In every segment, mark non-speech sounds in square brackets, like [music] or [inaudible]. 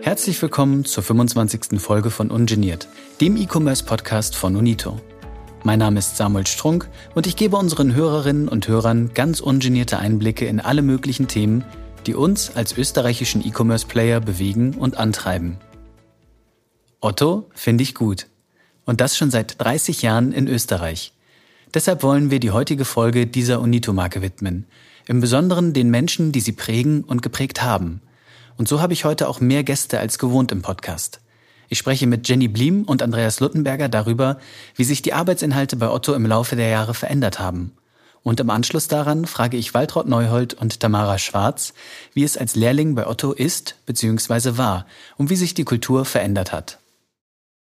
Herzlich willkommen zur 25. Folge von Ungeniert, dem E-Commerce-Podcast von Unito. Mein Name ist Samuel Strunk und ich gebe unseren Hörerinnen und Hörern ganz ungenierte Einblicke in alle möglichen Themen, die uns als österreichischen E-Commerce-Player bewegen und antreiben. Otto finde ich gut. Und das schon seit 30 Jahren in Österreich. Deshalb wollen wir die heutige Folge dieser Unito-Marke widmen. Im Besonderen den Menschen, die sie prägen und geprägt haben. Und so habe ich heute auch mehr Gäste als gewohnt im Podcast. Ich spreche mit Jenny Bliem und Andreas Luttenberger darüber, wie sich die Arbeitsinhalte bei Otto im Laufe der Jahre verändert haben. Und im Anschluss daran frage ich Waltraud Neuhold und Tamara Schwarz, wie es als Lehrling bei Otto ist bzw. war und wie sich die Kultur verändert hat.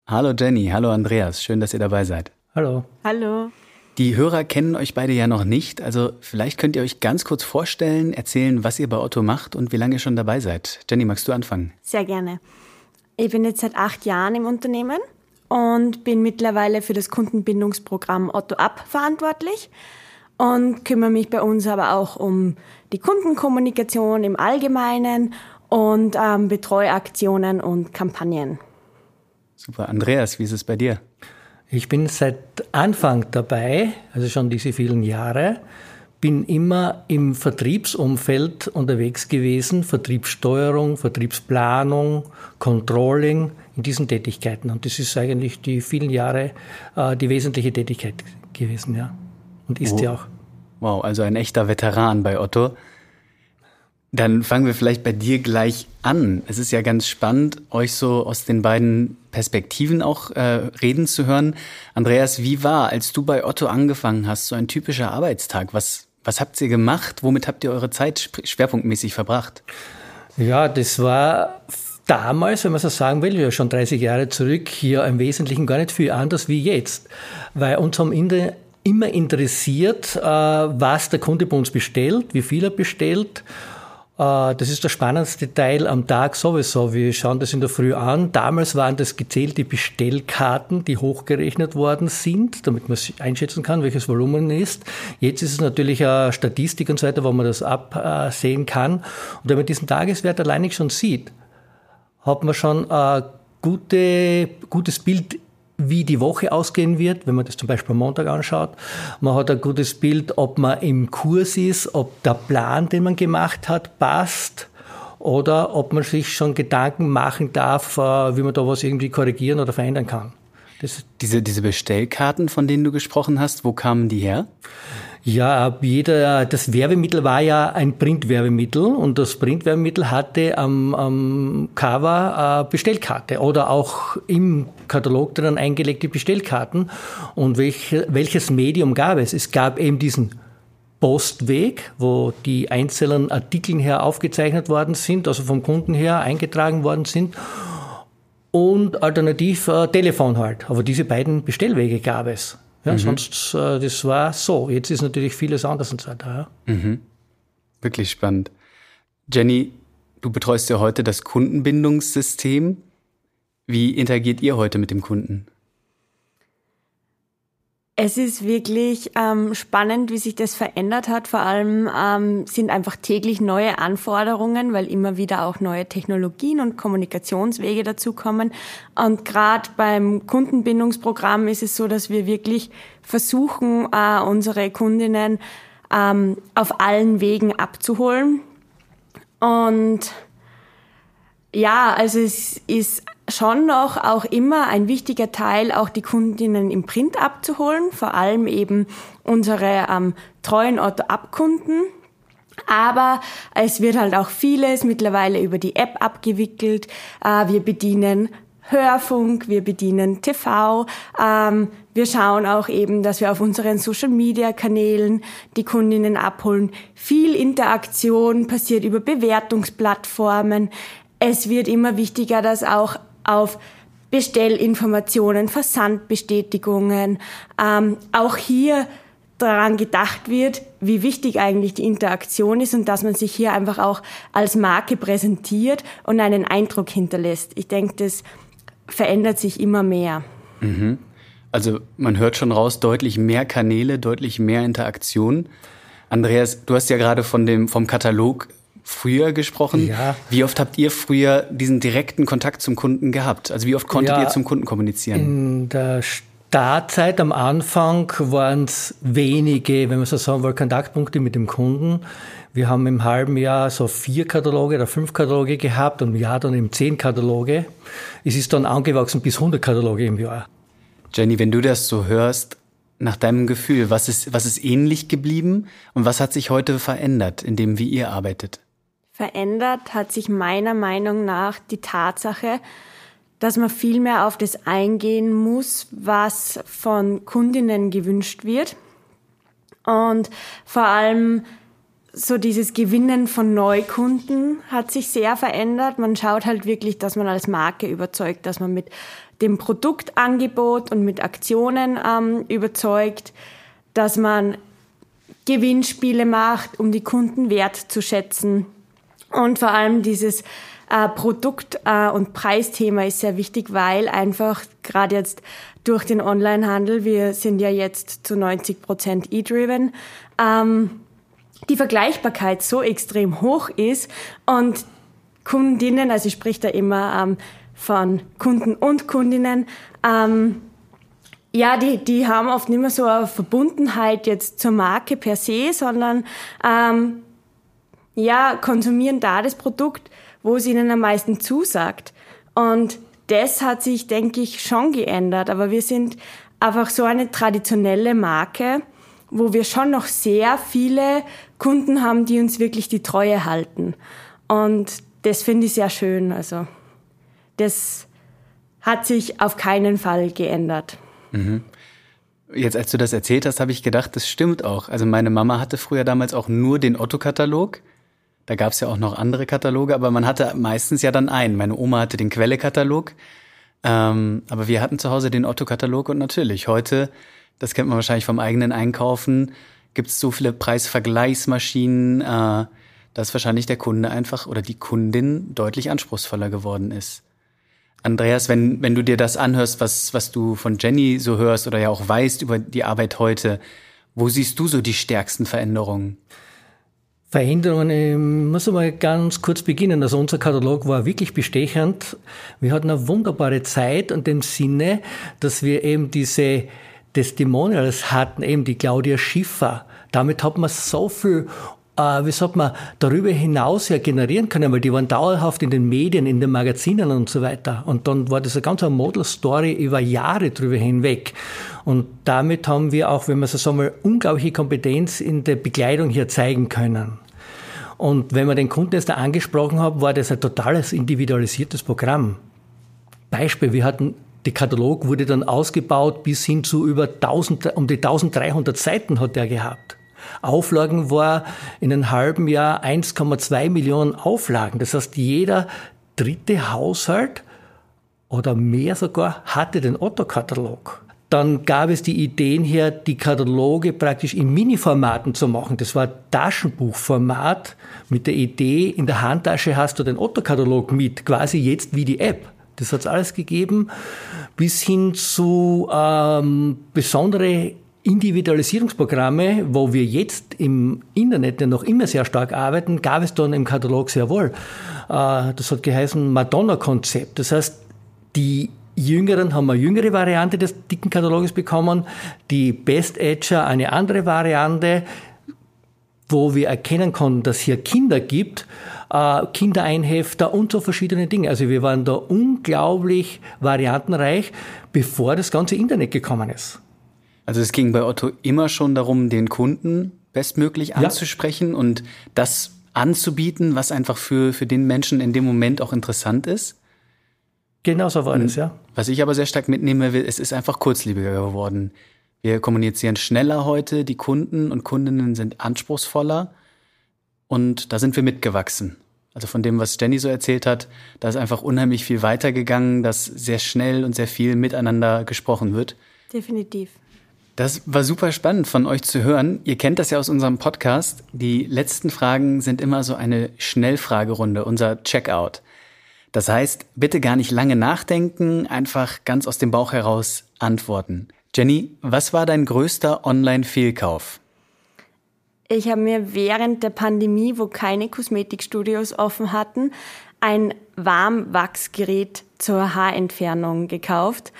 Hallo Jenny, hallo Andreas, schön, dass ihr dabei seid. Hallo. Hallo. Die Hörer kennen euch beide ja noch nicht, also vielleicht könnt ihr euch ganz kurz vorstellen, erzählen, was ihr bei Otto macht und wie lange ihr schon dabei seid. Jenny, magst du anfangen? Sehr gerne. Ich bin jetzt seit acht Jahren im Unternehmen und bin mittlerweile für das Kundenbindungsprogramm Otto Up verantwortlich und kümmere mich bei uns aber auch um die Kundenkommunikation im Allgemeinen und ähm, betreue Aktionen und Kampagnen. Super. Andreas, wie ist es bei dir? Ich bin seit Anfang dabei, also schon diese vielen Jahre, bin immer im Vertriebsumfeld unterwegs gewesen, Vertriebssteuerung, Vertriebsplanung, Controlling, in diesen Tätigkeiten. Und das ist eigentlich die vielen Jahre äh, die wesentliche Tätigkeit gewesen, ja. Und ist oh. ja auch. Wow, also ein echter Veteran bei Otto. Dann fangen wir vielleicht bei dir gleich an. Es ist ja ganz spannend, euch so aus den beiden Perspektiven auch äh, reden zu hören. Andreas, wie war, als du bei Otto angefangen hast, so ein typischer Arbeitstag? Was, was habt ihr gemacht? Womit habt ihr eure Zeit schwerpunktmäßig verbracht? Ja, das war damals, wenn man so sagen will, ja schon 30 Jahre zurück, hier im Wesentlichen gar nicht viel anders wie jetzt. Weil uns haben in der immer interessiert, äh, was der Kunde bei uns bestellt, wie viel er bestellt das ist der spannendste Teil am Tag sowieso. Wir schauen das in der Früh an. Damals waren das gezählte Bestellkarten, die hochgerechnet worden sind, damit man einschätzen kann, welches Volumen ist. Jetzt ist es natürlich eine Statistik und so weiter, wo man das absehen kann. Und wenn man diesen Tageswert alleine schon sieht, hat man schon ein gute, gutes Bild wie die Woche ausgehen wird, wenn man das zum Beispiel am Montag anschaut. Man hat ein gutes Bild, ob man im Kurs ist, ob der Plan, den man gemacht hat, passt oder ob man sich schon Gedanken machen darf, äh, wie man da was irgendwie korrigieren oder verändern kann. Das diese, diese Bestellkarten, von denen du gesprochen hast, wo kamen die her? Ja, jeder, das Werbemittel war ja ein Printwerbemittel und das Printwerbemittel hatte am, am Cover Bestellkarte oder auch im Katalog drin eingelegte Bestellkarten. Und welch, welches Medium gab es? Es gab eben diesen Postweg, wo die einzelnen Artikel her aufgezeichnet worden sind, also vom Kunden her eingetragen worden sind. Und alternativ äh, Telefon halt. Aber diese beiden Bestellwege gab es. Ja, mhm. Sonst, äh, das war so. Jetzt ist natürlich vieles anders und so weiter. Ja. Mhm. Wirklich spannend. Jenny, du betreust ja heute das Kundenbindungssystem. Wie interagiert ihr heute mit dem Kunden? Es ist wirklich ähm, spannend, wie sich das verändert hat. Vor allem ähm, sind einfach täglich neue Anforderungen, weil immer wieder auch neue Technologien und Kommunikationswege dazukommen. Und gerade beim Kundenbindungsprogramm ist es so, dass wir wirklich versuchen, äh, unsere Kundinnen ähm, auf allen Wegen abzuholen. Und ja, also es ist schon noch auch immer ein wichtiger Teil, auch die Kundinnen im Print abzuholen, vor allem eben unsere ähm, treuen Otto-Ab-Kunden. Aber es wird halt auch vieles mittlerweile über die App abgewickelt. Äh, wir bedienen Hörfunk, wir bedienen TV. Ähm, wir schauen auch eben, dass wir auf unseren Social-Media-Kanälen die Kundinnen abholen. Viel Interaktion passiert über Bewertungsplattformen. Es wird immer wichtiger, dass auch auf Bestellinformationen, Versandbestätigungen, ähm, auch hier daran gedacht wird, wie wichtig eigentlich die Interaktion ist und dass man sich hier einfach auch als Marke präsentiert und einen Eindruck hinterlässt. Ich denke, das verändert sich immer mehr. Mhm. Also man hört schon raus, deutlich mehr Kanäle, deutlich mehr Interaktion. Andreas, du hast ja gerade von dem, vom Katalog früher gesprochen. Ja. Wie oft habt ihr früher diesen direkten Kontakt zum Kunden gehabt? Also wie oft konntet ja, ihr zum Kunden kommunizieren? In der Startzeit am Anfang waren es wenige, wenn man so sagen will, Kontaktpunkte mit dem Kunden. Wir haben im halben Jahr so vier Kataloge oder fünf Kataloge gehabt und im Jahr dann eben zehn Kataloge. Es ist dann angewachsen bis 100 Kataloge im Jahr. Jenny, wenn du das so hörst, nach deinem Gefühl, was ist, was ist ähnlich geblieben und was hat sich heute verändert, in dem wie ihr arbeitet? Verändert hat sich meiner Meinung nach die Tatsache, dass man viel mehr auf das eingehen muss, was von Kundinnen gewünscht wird. Und vor allem so dieses Gewinnen von Neukunden hat sich sehr verändert. Man schaut halt wirklich, dass man als Marke überzeugt, dass man mit dem Produktangebot und mit Aktionen ähm, überzeugt, dass man Gewinnspiele macht, um die Kunden wertzuschätzen. Und vor allem dieses äh, Produkt- äh, und Preisthema ist sehr wichtig, weil einfach gerade jetzt durch den Onlinehandel, wir sind ja jetzt zu 90 Prozent e-driven, ähm, die Vergleichbarkeit so extrem hoch ist und Kundinnen, also ich spreche da immer ähm, von Kunden und Kundinnen, ähm, ja, die, die haben oft nicht mehr so eine Verbundenheit jetzt zur Marke per se, sondern ähm, ja, konsumieren da das Produkt, wo es ihnen am meisten zusagt. Und das hat sich, denke ich, schon geändert. Aber wir sind einfach so eine traditionelle Marke, wo wir schon noch sehr viele Kunden haben, die uns wirklich die Treue halten. Und das finde ich sehr schön. Also das hat sich auf keinen Fall geändert. Mhm. Jetzt, als du das erzählt hast, habe ich gedacht, das stimmt auch. Also meine Mama hatte früher damals auch nur den Otto-Katalog. Da gab es ja auch noch andere Kataloge, aber man hatte meistens ja dann einen. Meine Oma hatte den Quelle-Katalog. Ähm, aber wir hatten zu Hause den Otto-Katalog und natürlich heute, das kennt man wahrscheinlich vom eigenen Einkaufen, gibt es so viele Preisvergleichsmaschinen, äh, dass wahrscheinlich der Kunde einfach oder die Kundin deutlich anspruchsvoller geworden ist. Andreas, wenn, wenn du dir das anhörst, was, was du von Jenny so hörst oder ja auch weißt über die Arbeit heute, wo siehst du so die stärksten Veränderungen? Veränderungen, ich muss mal ganz kurz beginnen. Also unser Katalog war wirklich bestechend. Wir hatten eine wunderbare Zeit und dem Sinne, dass wir eben diese Testimonials hatten, eben die Claudia Schiffer. Damit hat man so viel äh, wie sagt man, darüber hinaus ja generieren können, weil die waren dauerhaft in den Medien, in den Magazinen und so weiter. Und dann war das eine ganz Model-Story über Jahre drüber hinweg. Und damit haben wir auch, wenn man so sagen will, unglaubliche Kompetenz in der Begleitung hier zeigen können. Und wenn man den Kunden jetzt da angesprochen hat, war das ein totales individualisiertes Programm. Beispiel, wir hatten der Katalog wurde dann ausgebaut bis hin zu über 1000, um die 1300 Seiten hat er gehabt. Auflagen war in einem halben Jahr 1,2 Millionen Auflagen. Das heißt, jeder dritte Haushalt oder mehr sogar hatte den Otto-Katalog. Dann gab es die Ideen her, die Kataloge praktisch in Mini-Formaten zu machen. Das war Taschenbuchformat mit der Idee, in der Handtasche hast du den Otto-Katalog mit, quasi jetzt wie die App. Das hat es alles gegeben, bis hin zu ähm, besondere Individualisierungsprogramme, wo wir jetzt im Internet ja noch immer sehr stark arbeiten, gab es dann im Katalog sehr wohl. Äh, das hat geheißen Madonna-Konzept. Das heißt, die Jüngeren haben eine jüngere Variante des dicken Kataloges bekommen, die Best Edger eine andere Variante, wo wir erkennen konnten, dass hier Kinder gibt, äh, Kindereinhefter und so verschiedene Dinge. Also wir waren da unglaublich variantenreich, bevor das ganze Internet gekommen ist. Also es ging bei Otto immer schon darum, den Kunden bestmöglich anzusprechen ja. und das anzubieten, was einfach für, für den Menschen in dem Moment auch interessant ist. Genau so war es, ja. Was ich aber sehr stark mitnehme, es ist einfach kurzlebiger geworden. Wir kommunizieren schneller heute, die Kunden und Kundinnen sind anspruchsvoller und da sind wir mitgewachsen. Also von dem, was Jenny so erzählt hat, da ist einfach unheimlich viel weitergegangen, dass sehr schnell und sehr viel miteinander gesprochen wird. Definitiv. Das war super spannend von euch zu hören. Ihr kennt das ja aus unserem Podcast. Die letzten Fragen sind immer so eine Schnellfragerunde, unser Checkout. Das heißt, bitte gar nicht lange nachdenken, einfach ganz aus dem Bauch heraus antworten. Jenny, was war dein größter Online-Fehlkauf? Ich habe mir während der Pandemie, wo keine Kosmetikstudios offen hatten, ein Warmwachsgerät zur Haarentfernung gekauft,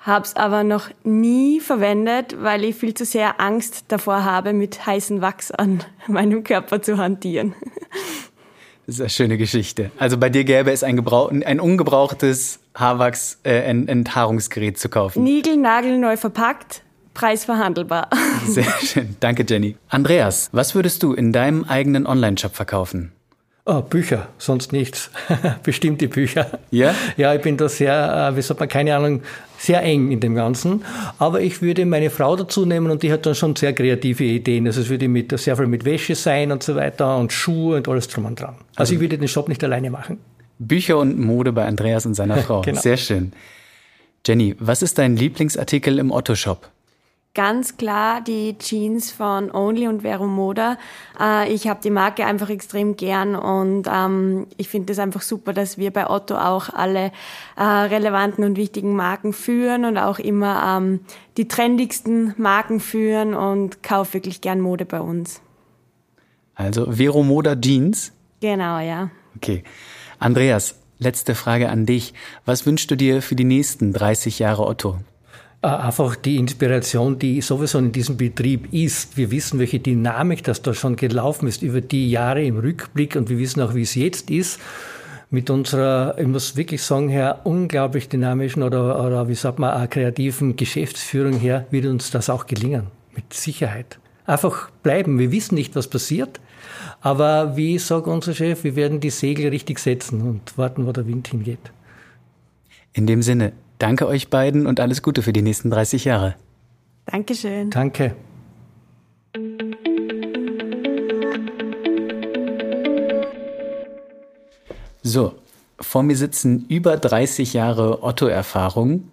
habe es aber noch nie verwendet, weil ich viel zu sehr Angst davor habe, mit heißem Wachs an [laughs] meinem Körper zu hantieren. Das ist eine schöne Geschichte. Also bei dir gäbe es ein, ein ungebrauchtes Haarwachs-Enthaarungsgerät äh, zu kaufen. Nigel, nagelneu verpackt, preisverhandelbar. [laughs] Sehr schön. Danke, Jenny. Andreas, was würdest du in deinem eigenen Online-Shop verkaufen? Oh, Bücher, sonst nichts. [laughs] Bestimmte Bücher. Ja? Ja, ich bin da sehr, äh, wie sagt man, keine Ahnung, sehr eng in dem Ganzen. Aber ich würde meine Frau dazu nehmen und die hat dann schon sehr kreative Ideen. Also es würde mit, sehr viel mit Wäsche sein und so weiter und Schuhe und alles drum und dran. Also, also ich würde den Shop nicht alleine machen. Bücher und Mode bei Andreas und seiner [laughs] Frau. genau. Sehr schön. Jenny, was ist dein Lieblingsartikel im Otto-Shop? Ganz klar die Jeans von Only und Vero Moda. Äh, ich habe die Marke einfach extrem gern und ähm, ich finde es einfach super, dass wir bei Otto auch alle äh, relevanten und wichtigen Marken führen und auch immer ähm, die trendigsten Marken führen und kaufe wirklich gern Mode bei uns. Also Vero Moda Jeans? Genau, ja. Okay. Andreas, letzte Frage an dich. Was wünschst du dir für die nächsten 30 Jahre Otto? Äh, einfach die Inspiration, die sowieso in diesem Betrieb ist. Wir wissen, welche Dynamik das da schon gelaufen ist über die Jahre im Rückblick und wir wissen auch, wie es jetzt ist. Mit unserer, ich muss wirklich sagen, her, unglaublich dynamischen oder, oder wie sagt man, kreativen Geschäftsführung her, wird uns das auch gelingen. Mit Sicherheit. Einfach bleiben. Wir wissen nicht, was passiert. Aber wie sagt unser Chef, wir werden die Segel richtig setzen und warten, wo der Wind hingeht. In dem Sinne, Danke euch beiden und alles Gute für die nächsten 30 Jahre. Dankeschön. Danke. So, vor mir sitzen über 30 Jahre Otto-Erfahrung.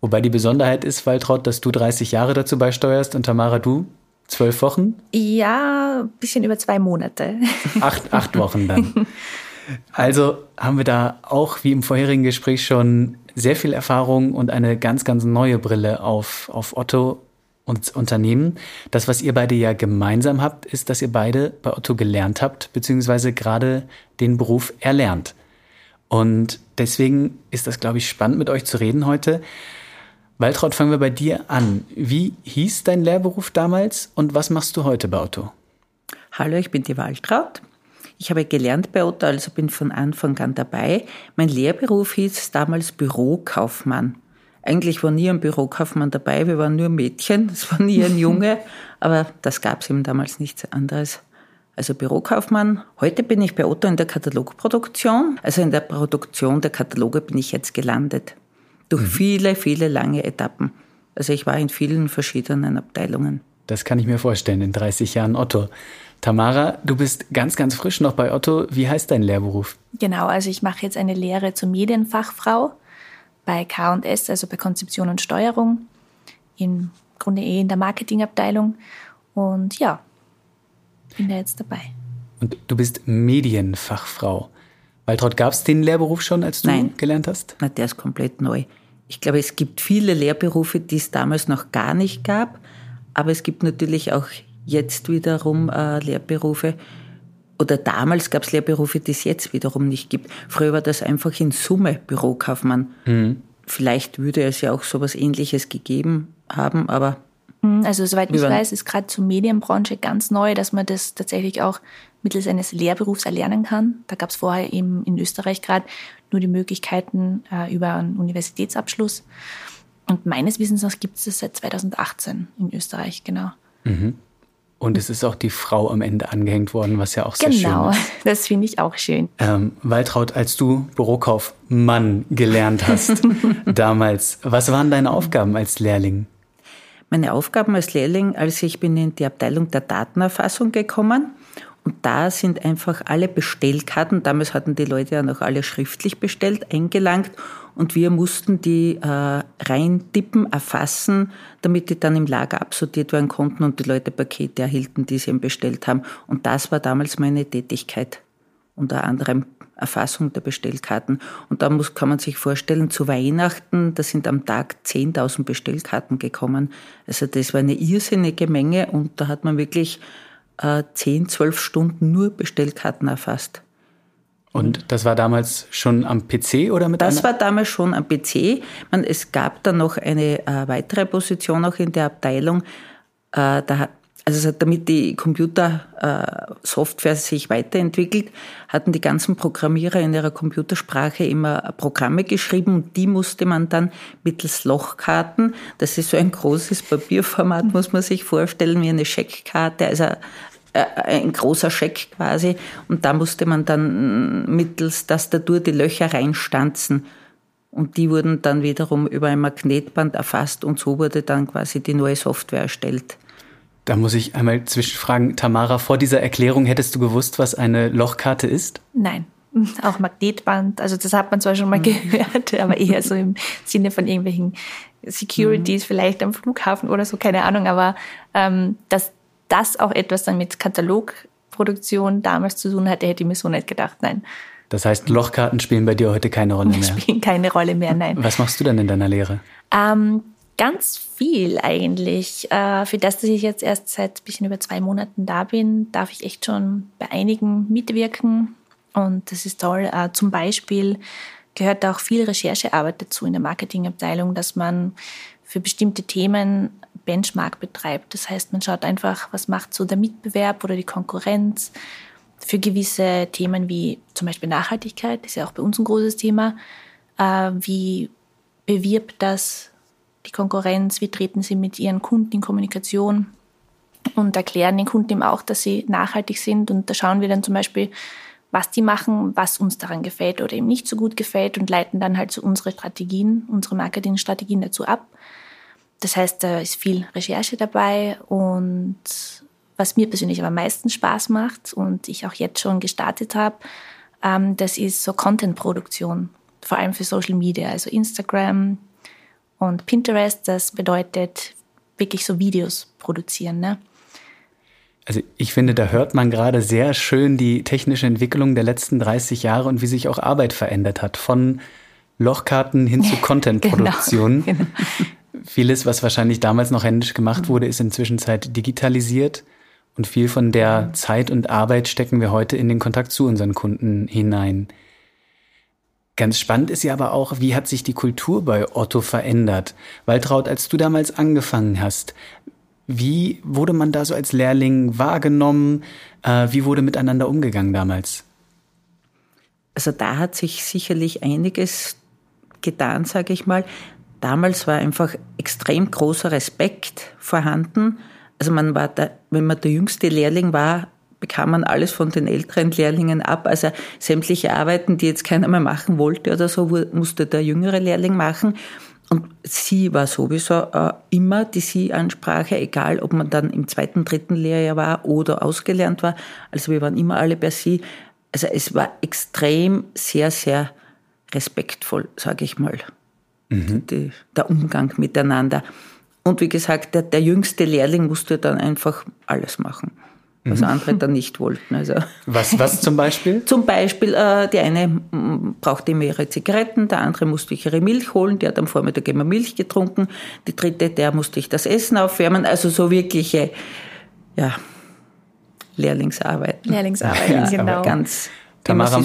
Wobei die Besonderheit ist, Waltraud, dass du 30 Jahre dazu beisteuerst und Tamara, du zwölf Wochen? Ja, ein bisschen über zwei Monate. Acht, acht Wochen dann. [laughs] Also haben wir da auch, wie im vorherigen Gespräch schon, sehr viel Erfahrung und eine ganz, ganz neue Brille auf, auf Otto und Unternehmen. Das, was ihr beide ja gemeinsam habt, ist, dass ihr beide bei Otto gelernt habt, beziehungsweise gerade den Beruf erlernt. Und deswegen ist das, glaube ich, spannend mit euch zu reden heute. Waltraud, fangen wir bei dir an. Wie hieß dein Lehrberuf damals und was machst du heute bei Otto? Hallo, ich bin die Waltraud. Ich habe gelernt bei Otto, also bin von Anfang an dabei. Mein Lehrberuf hieß damals Bürokaufmann. Eigentlich war nie ein Bürokaufmann dabei, wir waren nur Mädchen, [laughs] es war nie ein Junge, [laughs] aber das gab es eben damals nichts anderes. Also Bürokaufmann. Heute bin ich bei Otto in der Katalogproduktion. Also in der Produktion der Kataloge bin ich jetzt gelandet. Durch mhm. viele, viele lange Etappen. Also ich war in vielen verschiedenen Abteilungen. Das kann ich mir vorstellen, in 30 Jahren Otto. Tamara, du bist ganz, ganz frisch noch bei Otto. Wie heißt dein Lehrberuf? Genau, also ich mache jetzt eine Lehre zur Medienfachfrau bei K&S, also bei Konzeption und Steuerung, im Grunde eh in der Marketingabteilung. Und ja, bin da jetzt dabei. Und du bist Medienfachfrau. Waltraud, gab es den Lehrberuf schon, als du Nein. gelernt hast? Nein, der ist komplett neu. Ich glaube, es gibt viele Lehrberufe, die es damals noch gar nicht gab. Aber es gibt natürlich auch jetzt wiederum äh, Lehrberufe, oder damals gab es Lehrberufe, die es jetzt wiederum nicht gibt. Früher war das einfach in Summe Bürokaufmann. Mhm. Vielleicht würde es ja auch sowas ähnliches gegeben haben, aber. Mhm, also soweit ich weiß, ist gerade zur Medienbranche ganz neu, dass man das tatsächlich auch mittels eines Lehrberufs erlernen kann. Da gab es vorher eben in Österreich gerade nur die Möglichkeiten äh, über einen Universitätsabschluss. Und meines Wissens nach gibt es das seit 2018 in Österreich, genau. Mhm. Und es ist auch die Frau am Ende angehängt worden, was ja auch sehr genau, schön ist. Genau, [laughs] das finde ich auch schön. Ähm, Waltraud, als du Bürokaufmann gelernt hast [laughs] damals, was waren deine Aufgaben als Lehrling? Meine Aufgaben als Lehrling, also ich bin in die Abteilung der Datenerfassung gekommen und da sind einfach alle Bestellkarten, damals hatten die Leute ja noch alle schriftlich bestellt, eingelangt und wir mussten die äh, reintippen, erfassen, damit die dann im Lager absortiert werden konnten und die Leute Pakete erhielten, die sie eben bestellt haben. Und das war damals meine Tätigkeit. Unter anderem Erfassung der Bestellkarten. Und da muss, kann man sich vorstellen, zu Weihnachten, da sind am Tag 10.000 Bestellkarten gekommen. Also das war eine irrsinnige Menge und da hat man wirklich äh, 10, 12 Stunden nur Bestellkarten erfasst. Und das war damals schon am PC oder mit Das war damals schon am PC. Man, es gab dann noch eine äh, weitere Position auch in der Abteilung. Äh, da, also damit die Computersoftware sich weiterentwickelt, hatten die ganzen Programmierer in ihrer Computersprache immer Programme geschrieben und die musste man dann mittels Lochkarten, das ist so ein großes Papierformat, muss man sich vorstellen, wie eine Scheckkarte, also äh, ein großer Scheck quasi. Und da musste man dann mittels Tastatur die Löcher reinstanzen. Und die wurden dann wiederum über ein Magnetband erfasst und so wurde dann quasi die neue Software erstellt. Da muss ich einmal zwischenfragen, Tamara, vor dieser Erklärung hättest du gewusst, was eine Lochkarte ist? Nein, [laughs] auch Magnetband. Also das hat man zwar schon mal mhm. gehört, [laughs] aber eher so im Sinne von irgendwelchen Securities mhm. vielleicht am Flughafen oder so, keine Ahnung. Aber ähm, dass das auch etwas dann mit Katalogproduktion damals zu tun hatte, hätte ich mir so nicht gedacht, nein. Das heißt, Lochkarten spielen bei dir heute keine Rolle [laughs] mehr? Spielen keine Rolle mehr, nein. Was machst du denn in deiner Lehre? Ähm, ganz viel eigentlich. Äh, für das, dass ich jetzt erst seit ein bisschen über zwei Monaten da bin, darf ich echt schon bei einigen mitwirken. Und das ist toll. Äh, zum Beispiel gehört auch viel Recherchearbeit dazu in der Marketingabteilung, dass man für bestimmte Themen Benchmark betreibt. Das heißt, man schaut einfach, was macht so der Mitbewerb oder die Konkurrenz für gewisse Themen wie zum Beispiel Nachhaltigkeit, das ist ja auch bei uns ein großes Thema. Äh, wie bewirbt das die Konkurrenz? Wie treten sie mit ihren Kunden in Kommunikation? Und erklären den Kunden eben auch, dass sie nachhaltig sind. Und da schauen wir dann zum Beispiel, was die machen, was uns daran gefällt oder eben nicht so gut gefällt und leiten dann halt so unsere Strategien, unsere Marketingstrategien dazu ab. Das heißt, da ist viel Recherche dabei und was mir persönlich am meisten Spaß macht und ich auch jetzt schon gestartet habe, ähm, das ist so Content-Produktion, vor allem für Social Media, also Instagram und Pinterest. Das bedeutet wirklich so Videos produzieren. Ne? Also ich finde, da hört man gerade sehr schön die technische Entwicklung der letzten 30 Jahre und wie sich auch Arbeit verändert hat. Von Lochkarten hin zu [laughs] Content-Produktion. [laughs] genau, genau. [laughs] Vieles, was wahrscheinlich damals noch händisch gemacht mhm. wurde, ist inzwischen Zeit digitalisiert. Und viel von der mhm. Zeit und Arbeit stecken wir heute in den Kontakt zu unseren Kunden hinein. Ganz spannend ist ja aber auch, wie hat sich die Kultur bei Otto verändert? Waltraud, als du damals angefangen hast, wie wurde man da so als Lehrling wahrgenommen? Äh, wie wurde miteinander umgegangen damals? Also da hat sich sicherlich einiges getan, sage ich mal. Damals war einfach extrem großer Respekt vorhanden. Also man war da, wenn man der jüngste Lehrling war, bekam man alles von den älteren Lehrlingen ab. Also sämtliche Arbeiten, die jetzt keiner mehr machen wollte oder so, musste der jüngere Lehrling machen. Und sie war sowieso äh, immer die Sie-Ansprache, egal ob man dann im zweiten, dritten Lehrjahr war oder ausgelernt war. Also wir waren immer alle bei Sie. Also es war extrem sehr, sehr respektvoll, sage ich mal mhm. die, der Umgang miteinander. Und wie gesagt, der, der jüngste Lehrling musste dann einfach alles machen was mhm. andere dann nicht wollten. Also was, was zum Beispiel? zum Beispiel, äh, die eine brauchte immer ihre Zigaretten, der andere musste ich ihre Milch holen, die hat am Vormittag immer Milch getrunken, die dritte, der musste ich das Essen aufwärmen, also so wirkliche, ja, Lehrlingsarbeit. Lehrlingsarbeit, ja, genau. Ganz Tamara.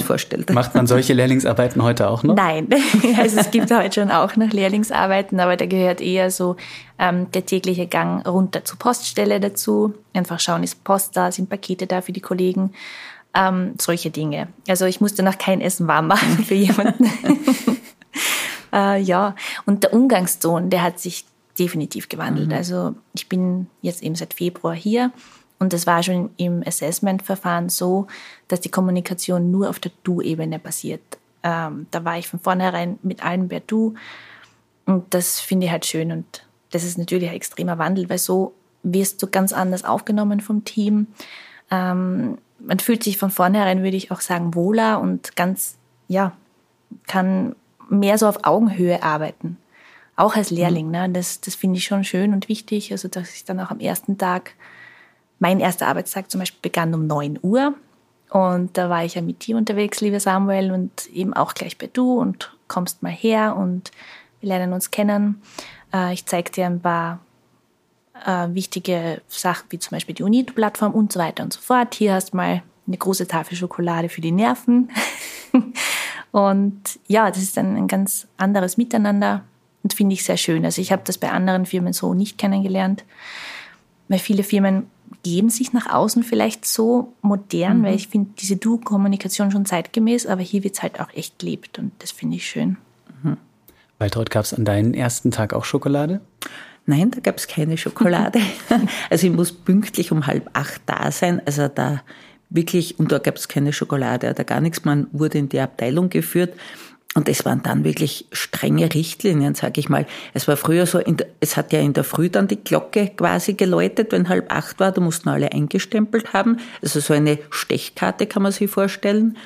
Macht man solche Lehrlingsarbeiten heute auch noch? Nein, [laughs] also es gibt heute schon auch noch Lehrlingsarbeiten, aber da gehört eher so ähm, der tägliche Gang runter zur Poststelle dazu. Einfach schauen, ist Post da, sind Pakete da für die Kollegen, ähm, solche Dinge. Also ich musste noch kein Essen warm machen für jemanden. [laughs] äh, ja, und der Umgangston, der hat sich definitiv gewandelt. Mhm. Also ich bin jetzt eben seit Februar hier und das war schon im Assessment-Verfahren so, dass die Kommunikation nur auf der Du-Ebene passiert. Ähm, da war ich von vornherein mit allen per Du. Und das finde ich halt schön. Und das ist natürlich ein extremer Wandel, weil so wirst du ganz anders aufgenommen vom Team. Ähm, man fühlt sich von vornherein, würde ich auch sagen, wohler und ganz, ja, kann mehr so auf Augenhöhe arbeiten. Auch als Lehrling. Mhm. Ne? Das, das finde ich schon schön und wichtig. Also, dass ich dann auch am ersten Tag mein erster Arbeitstag zum Beispiel begann um 9 Uhr. Und da war ich ja mit dir unterwegs, liebe Samuel, und eben auch gleich bei du und kommst mal her und wir lernen uns kennen. Äh, ich zeige dir ein paar äh, wichtige Sachen wie zum Beispiel die UNITO-Plattform und so weiter und so fort. Hier hast du mal eine große Tafel Schokolade für die Nerven. [laughs] und ja, das ist dann ein ganz anderes Miteinander und finde ich sehr schön. Also ich habe das bei anderen Firmen so nicht kennengelernt, weil viele Firmen geben sich nach außen vielleicht so modern, mhm. weil ich finde diese Du-Kommunikation schon zeitgemäß, aber hier wird es halt auch echt gelebt und das finde ich schön. Mhm. Waltraud, gab es an deinen ersten Tag auch Schokolade? Nein, da gab es keine Schokolade. [laughs] also ich muss pünktlich um halb acht da sein. Also da wirklich, und da gab es keine Schokolade oder gar nichts. Man wurde in die Abteilung geführt. Und es waren dann wirklich strenge Richtlinien, sage ich mal. Es war früher so, der, es hat ja in der Früh dann die Glocke quasi geläutet, wenn halb acht war, da mussten alle eingestempelt haben. Also so eine Stechkarte kann man sich vorstellen.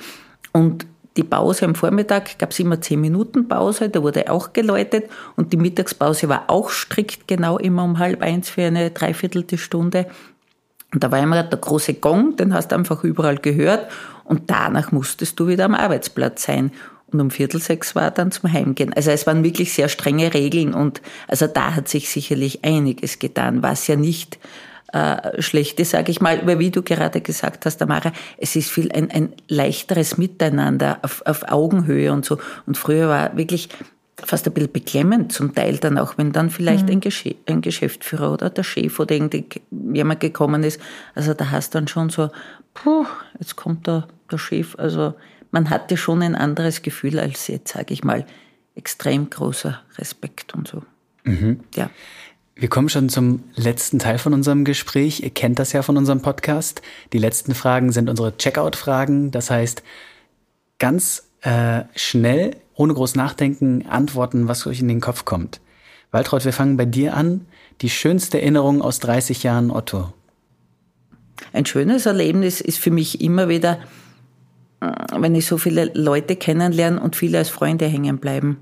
Und die Pause am Vormittag gab es immer zehn Minuten Pause, da wurde auch geläutet und die Mittagspause war auch strikt genau immer um halb eins für eine dreiviertelte Stunde. Und da war immer der große Gong, den hast du einfach überall gehört und danach musstest du wieder am Arbeitsplatz sein. Und um Viertel sechs war dann zum Heimgehen. Also es waren wirklich sehr strenge Regeln und also da hat sich sicherlich einiges getan, was ja nicht äh, schlecht ist, sage ich mal, weil wie du gerade gesagt hast, Tamara, es ist viel ein, ein leichteres Miteinander auf, auf Augenhöhe und so. Und früher war wirklich fast ein bisschen beklemmend zum Teil dann auch, wenn dann vielleicht mhm. ein, Gesch ein, Geschäftsführer oder der Chef oder jemand gekommen ist. Also da hast du dann schon so, puh, jetzt kommt da der Chef. Also man hatte schon ein anderes Gefühl als jetzt, sage ich mal, extrem großer Respekt und so. Mhm. Ja. Wir kommen schon zum letzten Teil von unserem Gespräch. Ihr kennt das ja von unserem Podcast. Die letzten Fragen sind unsere Checkout-Fragen. Das heißt, ganz äh, schnell, ohne groß nachdenken, antworten, was euch in den Kopf kommt. Waltraud, wir fangen bei dir an. Die schönste Erinnerung aus 30 Jahren Otto. Ein schönes Erlebnis ist für mich immer wieder, wenn ich so viele Leute kennenlerne und viele als Freunde hängen bleiben.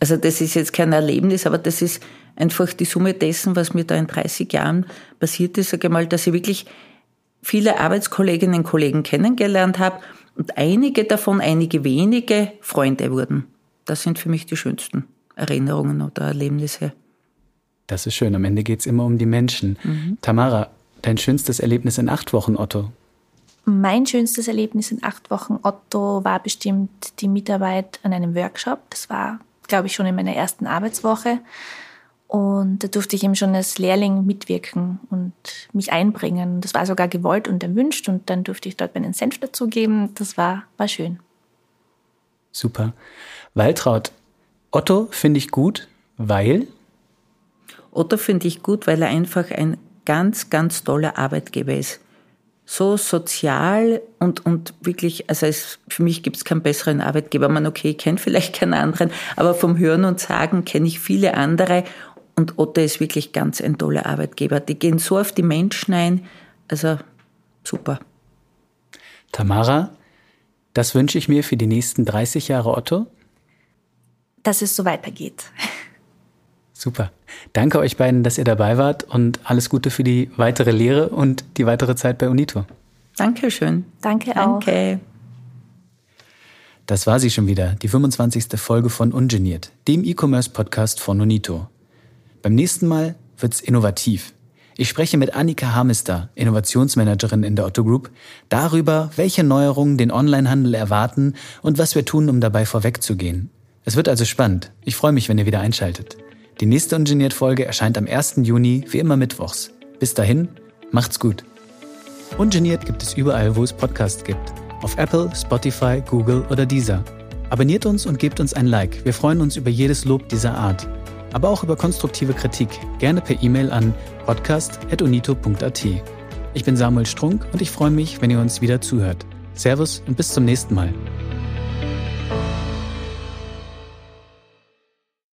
Also das ist jetzt kein Erlebnis, aber das ist einfach die Summe dessen, was mir da in 30 Jahren passiert ist, sage ich mal, dass ich wirklich viele Arbeitskolleginnen und Kollegen kennengelernt habe und einige davon, einige wenige Freunde wurden. Das sind für mich die schönsten Erinnerungen oder Erlebnisse. Das ist schön. Am Ende geht es immer um die Menschen. Mhm. Tamara, dein schönstes Erlebnis in acht Wochen, Otto? Mein schönstes Erlebnis in acht Wochen Otto war bestimmt die Mitarbeit an einem Workshop. Das war, glaube ich, schon in meiner ersten Arbeitswoche. Und da durfte ich eben schon als Lehrling mitwirken und mich einbringen. Das war sogar gewollt und erwünscht und dann durfte ich dort meinen Senf dazugeben. Das war, war schön. Super. Waltraud, Otto finde ich gut, weil? Otto finde ich gut, weil er einfach ein ganz, ganz toller Arbeitgeber ist. So sozial und, und wirklich, also es, für mich gibt es keinen besseren Arbeitgeber. Man, okay, ich kenne vielleicht keinen anderen, aber vom Hören und Sagen kenne ich viele andere und Otto ist wirklich ganz ein toller Arbeitgeber. Die gehen so auf die Menschen ein. Also super. Tamara, das wünsche ich mir für die nächsten 30 Jahre Otto. Dass es so weitergeht. Super. Danke euch beiden, dass ihr dabei wart und alles Gute für die weitere Lehre und die weitere Zeit bei UNITO. Dankeschön. Danke auch. Danke. Das war sie schon wieder, die 25. Folge von Ungeniert, dem E-Commerce-Podcast von UNITO. Beim nächsten Mal wird's innovativ. Ich spreche mit Annika Hamister, Innovationsmanagerin in der Otto Group, darüber, welche Neuerungen den Onlinehandel erwarten und was wir tun, um dabei vorwegzugehen. Es wird also spannend. Ich freue mich, wenn ihr wieder einschaltet. Die nächste Ungeniert-Folge erscheint am 1. Juni, wie immer mittwochs. Bis dahin, macht's gut. Ungeniert gibt es überall, wo es Podcasts gibt. Auf Apple, Spotify, Google oder Deezer. Abonniert uns und gebt uns ein Like. Wir freuen uns über jedes Lob dieser Art aber auch über konstruktive Kritik, gerne per E-Mail an podcast.unito.at. Ich bin Samuel Strunk und ich freue mich, wenn ihr uns wieder zuhört. Servus und bis zum nächsten Mal.